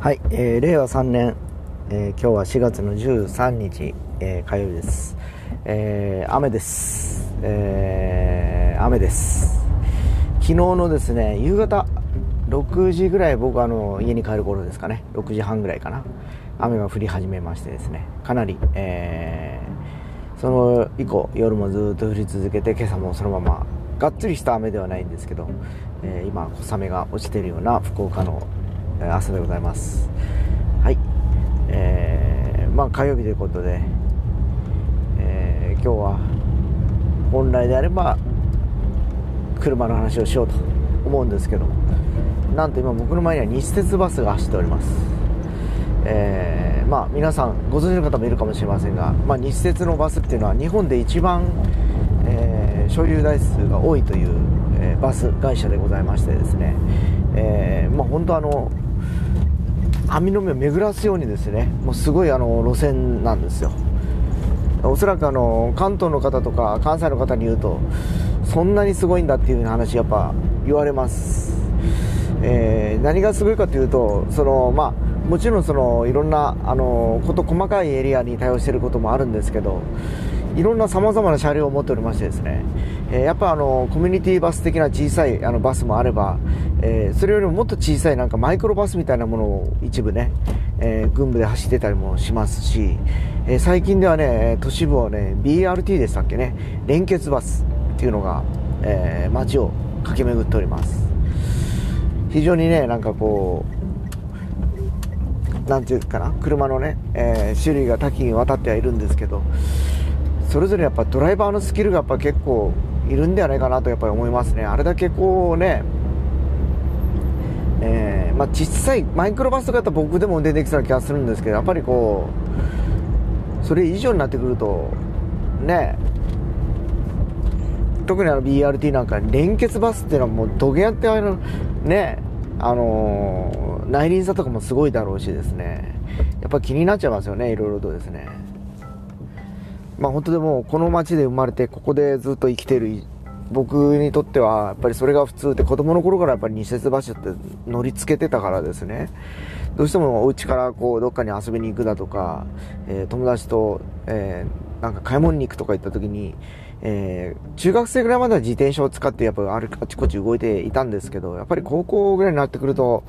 はい、えー、令和3年、えー、今日は4月の13日、えー、火曜日です、えー、雨です、えー、雨です。昨日のですね夕方6時ぐらい僕あの家に帰る頃ですかね。6時半ぐらいかな。雨が降り始めましてですね。かなり、えー、その以降夜もずっと降り続けて今朝もそのままがっつりした雨ではないんですけど、えー、今小雨が落ちているような福岡の朝でございます。はい。えー、まあ火曜日ということで、えー、今日は本来であれば車の話をしようと思うんですけどなんと今僕の前には西鉄バスが走っております。えー、まあ皆さんご存知の方もいるかもしれませんが、まあ、西鉄のバスっていうのは日本で一番、えー、所有台数が多いという、えー、バス会社でございましてですね、えー、まあ本当あの網の目を巡らすようにですねもうすごいあの路線なんですよ。おそらくあの関東の方とか関西の方に言うとそんなにすごいんだっていう話やっぱ言われます、えー、何がすごいかというとそのまあもちろんそのいろんなあのこと細かいエリアに対応していることもあるんですけどいろんなさまざまな車両を持っておりましてですね、え、やっぱあのコミュニティバス的な小さいあのバスもあれば、えー、それよりももっと小さいなんかマイクロバスみたいなものを一部ね、えー、軍部で走ってたりもしますし、え最近ではね都市部はね BRT でしたっけね連結バスっていうのが、え街を駆け巡っております。非常にねなんかこうなんていうかな車のね、え種類が多岐にわたってはいるんですけどそれぞれやっぱドライバーのスキルがやっぱ結構いるんではないかなとやっぱり思いますね。あれだけこうねえー、まあ、小さいマイクロバスとかだったら僕でも運転できそうな気がするんですけどやっぱりこうそれ以上になってくるとね特にあの BRT なんか連結バスっていうのはもうどげやってあのねあのー、内輪差とかもすごいだろうしですね。やっぱ気になっちゃいますよねいろいろとですね。まあ本当でもこの町で生まれてここでずっと生きてる僕にとってはやっぱりそれが普通で子供の頃からやっぱり二節橋って乗りつけてたからですね。どうしてもお家からこうどっかに遊びに行くだとか、えー、友達と、えー、なんか買い物に行くとか行った時に、えー、中学生ぐらいまでは自転車を使ってやっぱあるあちこち動いていたんですけどやっぱり高校ぐらいになってくると、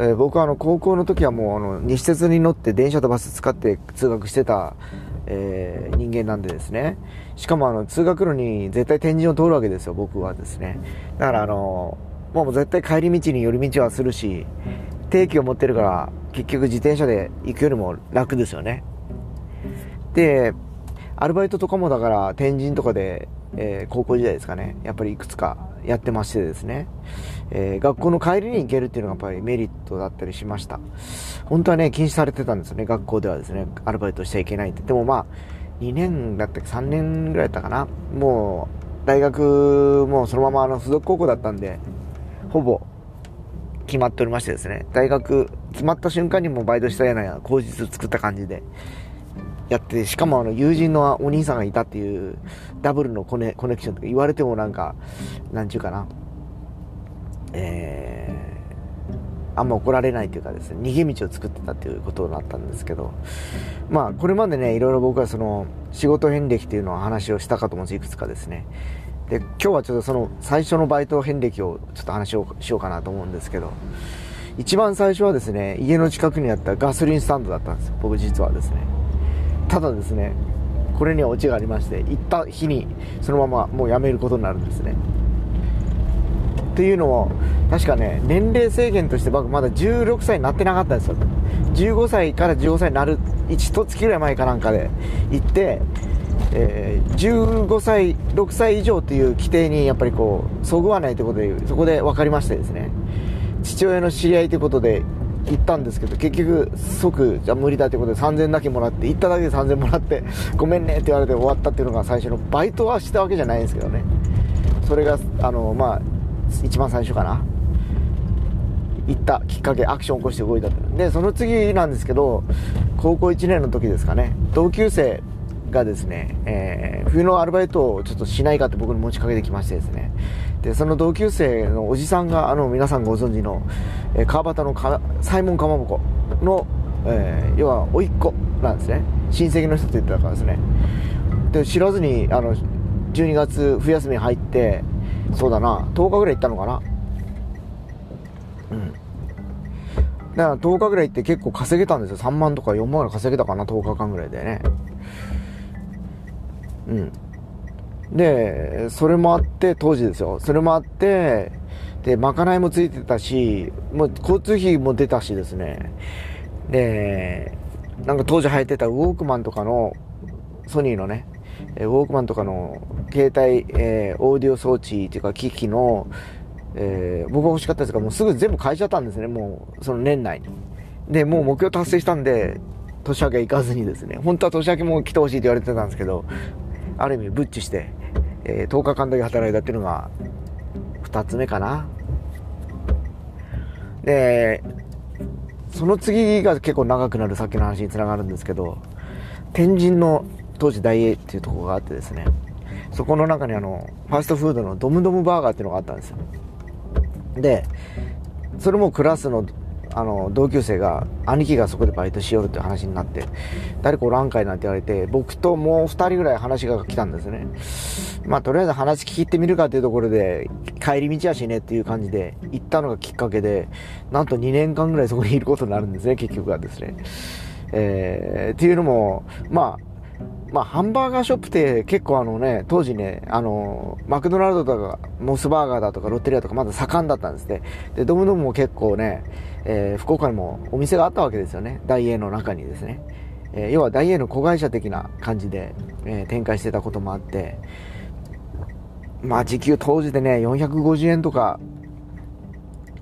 え、僕はあの高校の時はもうあの西鉄に乗って電車とバス使って通学してたえー、人間なんでですね。しかもあの、通学路に絶対天神を通るわけですよ、僕はですね。だからあの、もう絶対帰り道に寄り道はするし、定期を持ってるから、結局自転車で行くよりも楽ですよね。で、アルバイトとかもだから天神とかで、えー、高校時代ですかね、やっぱりいくつかやってましてですね、えー、学校の帰りに行けるっていうのがやっぱりメリットだったりしました。本当はね、禁止されてたんですよね、学校ではですね、アルバイトしちゃいけないって。でもまあ、2年だったっけ、3年ぐらいだったかな。もう、大学もそのままあの、付属高校だったんで、ほぼ、決まっておりましてですね、大学決まった瞬間にもバイトしたような口実作った感じで、やって、しかもあの、友人のお兄さんがいたっていう、ダブルのコネコネクションとか言われてもなんか、なんちゅうかな、えー、あんま怒られないというかですね、逃げ道を作ってたっていうことになったんですけど、まあ、これまでね、いろいろ僕はその、仕事遍歴っていうのを話をしたかと思うんです、いくつかですね。で、今日はちょっとその、最初のバイト遍歴をちょっと話をしようかなと思うんですけど、一番最初はですね、家の近くにあったガソリンスタンドだったんです僕実はですね。ただですねこれにはオチがありまして行った日にそのままもう辞めることになるんですねっていうのも確かね年齢制限として僕まだ16歳になってなかったんですよ。15歳から15歳になる1月ぐらい前かなんかで行ってえー、15歳、6歳以上という規定にやっぱりこう、そぐわないということで、そこで分かりましてですね、父親の知り合いということで行ったんですけど結局即じゃ無理だということで3000だけもらって行っただけで3000もらってごめんねって言われて終わったっていうのが最初のバイトはしたわけじゃないんですけどね。それがあのまあ一番最初かな。行ったきっかけアクション起こして動いたでその次なんですけど高校1年の時ですかね。同級生がですね、えー、冬のアルバイトをちょっとしないかって僕に持ちかけてきましてですね。でその同級生のおじさんがあの皆さんご存知の、えー、川端のかサイモンかまぼこの、えー、要は甥っ子なんですね。親戚の人って言ってたからですね。で知らずにあの12月冬休み入ってそうだな。10日ぐらい行ったのかな。うん。だから10日ぐらい行って結構稼げたんですよ。3万とか4万ぐらい稼げたかな。10日間ぐらいでね。うん。でそれもあって当時ですよ。それもあってでまかないもついてたしもう交通費も出たしですね。でなんか当時流行ってたウォークマンとかのソニーのねウォークマンとかの携帯、えー、オーディオ装置っていうか機器の、えー、僕が欲しかったですがもうすぐ全部変えちゃったんですね。もうその年内に。でもう目標達成したんで年明け行かずにですね。本当は年明けも来てほしいって言われてたんですけどある意味ブッチして、えー、10日間だけ働いたっていうのが2つ目かな。でその次が結構長くなるさっきの話につながるんですけど天神の当時大英っていうとこがあってですねそこの中にあのファーストフードのドムドムバーガーっていうのがあったんですよ。でそれもクラスのあの同級生が兄貴がそこでバイトしよるって話になって誰かおらんかいなんて言われて僕ともう2人ぐらい話が来たんですね。まあとりあえず話聞いてみるかっていうところで帰り道やしねっていう感じで行ったのがきっかけでなんと2年間ぐらいそこにいることになるんですね結局はですね。えー、っていうのもまあまあ、ハンバーガーショップって結構あのね、当時ね、あの、マクドナルドとか、モスバーガーだとか、ロッテリアとかまだ盛んだったんですね。で、ドムドムも結構ね、えー、福岡にもお店があったわけですよね。大英の中にですね。えー、要は大英の子会社的な感じで、えー、展開してたこともあって、まあ時給当時でね、450円とか、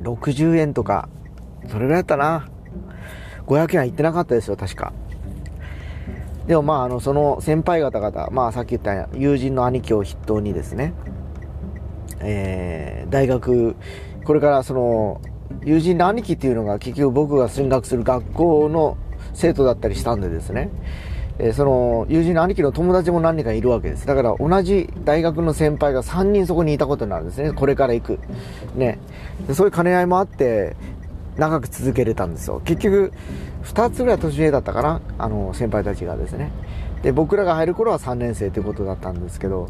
60円とか、それぐらいだったな。500円は行ってなかったですよ、確か。でもまあ、あの、その先輩方々、まあさっき言った友人の兄貴を筆頭にですね、えー、大学、これからその、友人の兄貴っていうのが結局僕が進学する学校の生徒だったりしたんでですね、えー、その友人の兄貴の友達も何人かいるわけです。だから同じ大学の先輩が3人そこにいたことになるんですね。これから行く。ね。そういう兼ね合いもあって、長く続けれたんですよ。結局、2つぐらい年上だったかな、あの、先輩たちがですね。で、僕らが入る頃は3年生ということだったんですけど、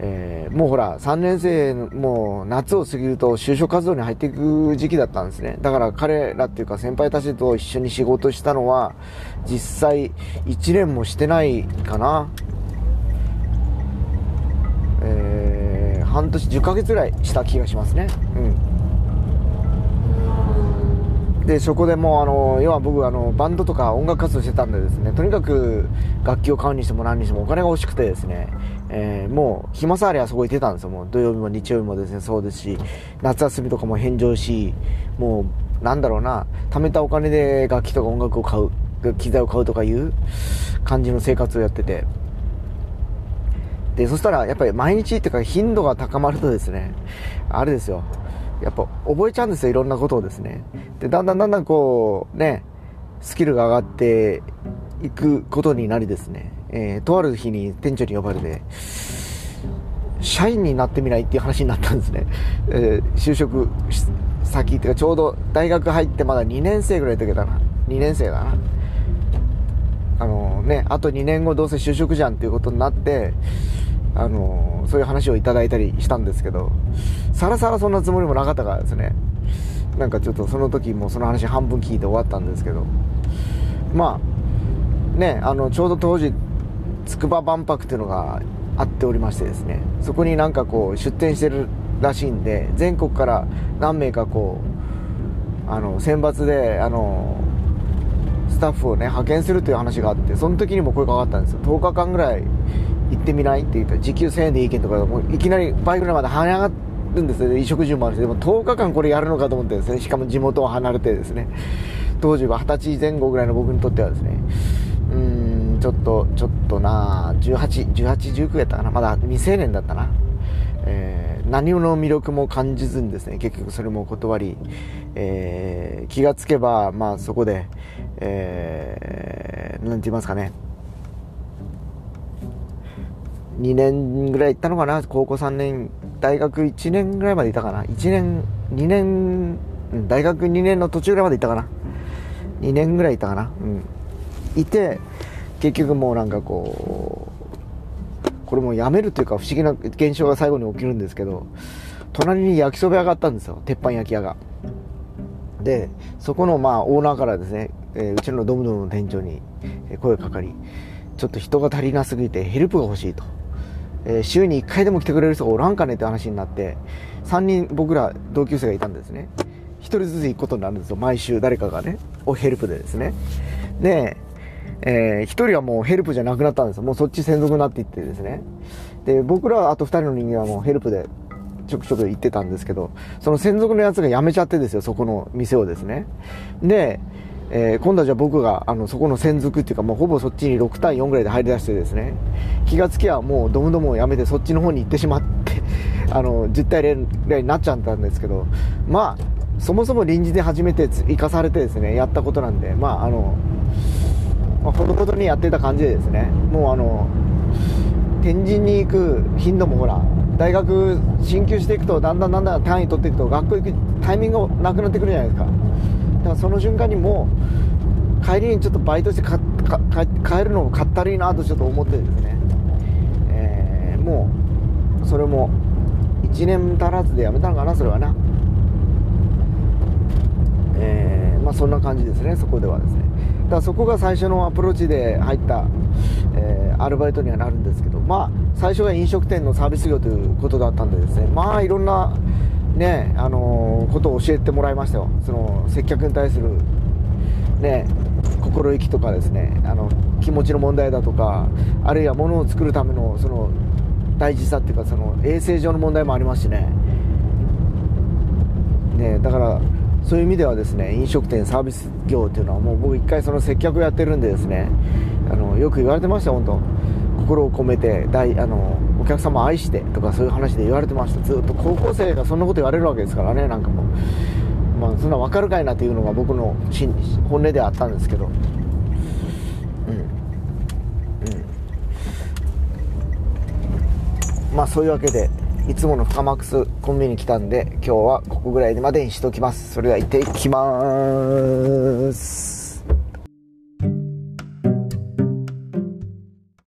えー、もうほら、3年生、もう夏を過ぎると就職活動に入っていく時期だったんですね。だから彼らっていうか先輩たちと一緒に仕事したのは、実際1年もしてないかな。えー、半年、10ヶ月ぐらいした気がしますね。うん。でそこでもうあの要は僕あのバンドとか音楽活動してたんでですねとにかく楽器を買うにしても何にしてもお金が欲しくてですね、えー、もう暇さえあればそこ行ってたんですよ。もう土曜日も日曜日もですねそうですし夏休みとかも返上しもうなんだろうな貯めたお金で楽器とか音楽を買う機材を買うとかいう感じの生活をやってて。でそしたらやっぱり毎日っていうか頻度が高まるとですねあれですよ。やっぱ覚えちゃうんですよ、いろんなことをですね。で、だんだんだんだんこう、ね、スキルが上がっていくことになりですね、えー、とある日に店長に呼ばれて、社員になってみないっていう話になったんですね。えー、就職先っていうか、ちょうど大学入ってまだ2年生ぐらいの時だな。2年生だな。あのね、あと2年後どうせ就職じゃんっていうことになって、あのそういう話をいただいたりしたんですけど、さらさらそんなつもりもなかったからですね。なんかちょっとその時もその話半分聞いて終わったんですけど、まあ、ね、あの、ちょうど当時、筑波万博っていうのがあっておりましてですね、そこになんかこう出店してるらしいんで、全国から何名かこう、あの、選抜で、あの、スタッフをね、派遣するという話があって、その時にも声かかったんですよ。10日間ぐらい行ってみないって言ったら、時給1000円でいいけんとか、もういきなり倍ぐらいまで跳ね上がってるんですよ、衣食住もあるし、でも10日間これやるのかと思ってですね、しかも地元を離れてですね、当時は20歳前後ぐらいの僕にとってはですね、うん、ちょっと、ちょっとな18、18、19やったかな、まだ未成年だったな。えー、何の魅力も感じずにですね、結局それも断り、えー、気がつけば、まあそこで、えー、なんて言いますかね、2年ぐらい行ったのかな。高校3年大学1年ぐらいまでいたかな。1年2年大学2年の途中ぐらいまで行ったかな。2年ぐらいいたかな。うん。いて結局もうなんかこうこれもうやめるというか不思議な現象が最後に起きるんですけど隣に焼きそば屋があったんですよ。鉄板焼き屋が。でそこのまあオーナーからですね、えー、うちのドムドムの店長に声かかりちょっと人が足りなすぎてヘルプが欲しいと、えー、週に1回でも来てくれる人がおらんかねって話になって3人僕ら同級生がいたんですね。1人ずつ行くことになるんですよ。毎週誰かがねおヘルプでですね。で、えー、1人はもうヘルプじゃなくなったんですよ。もうそっち専属になっていってですね。で僕らあと2人の人間はもうヘルプでちょくちょく行ってたんですけどその専属のやつが辞めちゃってですよそこの店をですね。でえー、今度はじゃあ僕があのそこの専属っていうかもうほぼそっちに6対4ぐらいで入り出してですね気がつきはもうドムドムをやめてそっちの方に行ってしまって あの10対0ぐらいになっちゃったんですけどまあそもそも臨時で初めて生かされてですねやったことなんでまああの、まあ、ほどほどにやってた感じでですねもうあの天神に行く頻度もほら大学進級していくとだんだんだんだん単位取っていくと学校行くタイミングがなくなってくるじゃないですか。だからその瞬間にもう帰りにちょっとバイトしてかか帰るのもかったるいなとちょっと思ってですね、えー、もうそれも1年足らずでやめたのかなそれはな。えー、まあそんな感じですねそこではですね。だからそこが最初のアプローチで入った、えー、アルバイトにはなるんですけどまあ最初は飲食店のサービス業ということだったんでですね。まあいろんなねあのー、ことを教えてもらいましたよ。その接客に対するね心意気とかですねあの気持ちの問題だとかあるいは物を作るためのその大事さっていうかその衛生上の問題もありますしね。ねだからそういう意味ではですね飲食店サービス業っていうのはもう僕一回その接客をやってるんでですねあのよく言われてました本当。心を込めて大あのお客様愛してとかそういう話で言われてました。ずっと高校生がそんなこと言われるわけですからね。なんかもうまあそんな分かるかいなっていうのが僕の本音ではあったんですけど。うん。うん。まあそういうわけでいつもの深マックスコンビニ来たんで今日はここぐらいまでにしときます。それでは行ってきます。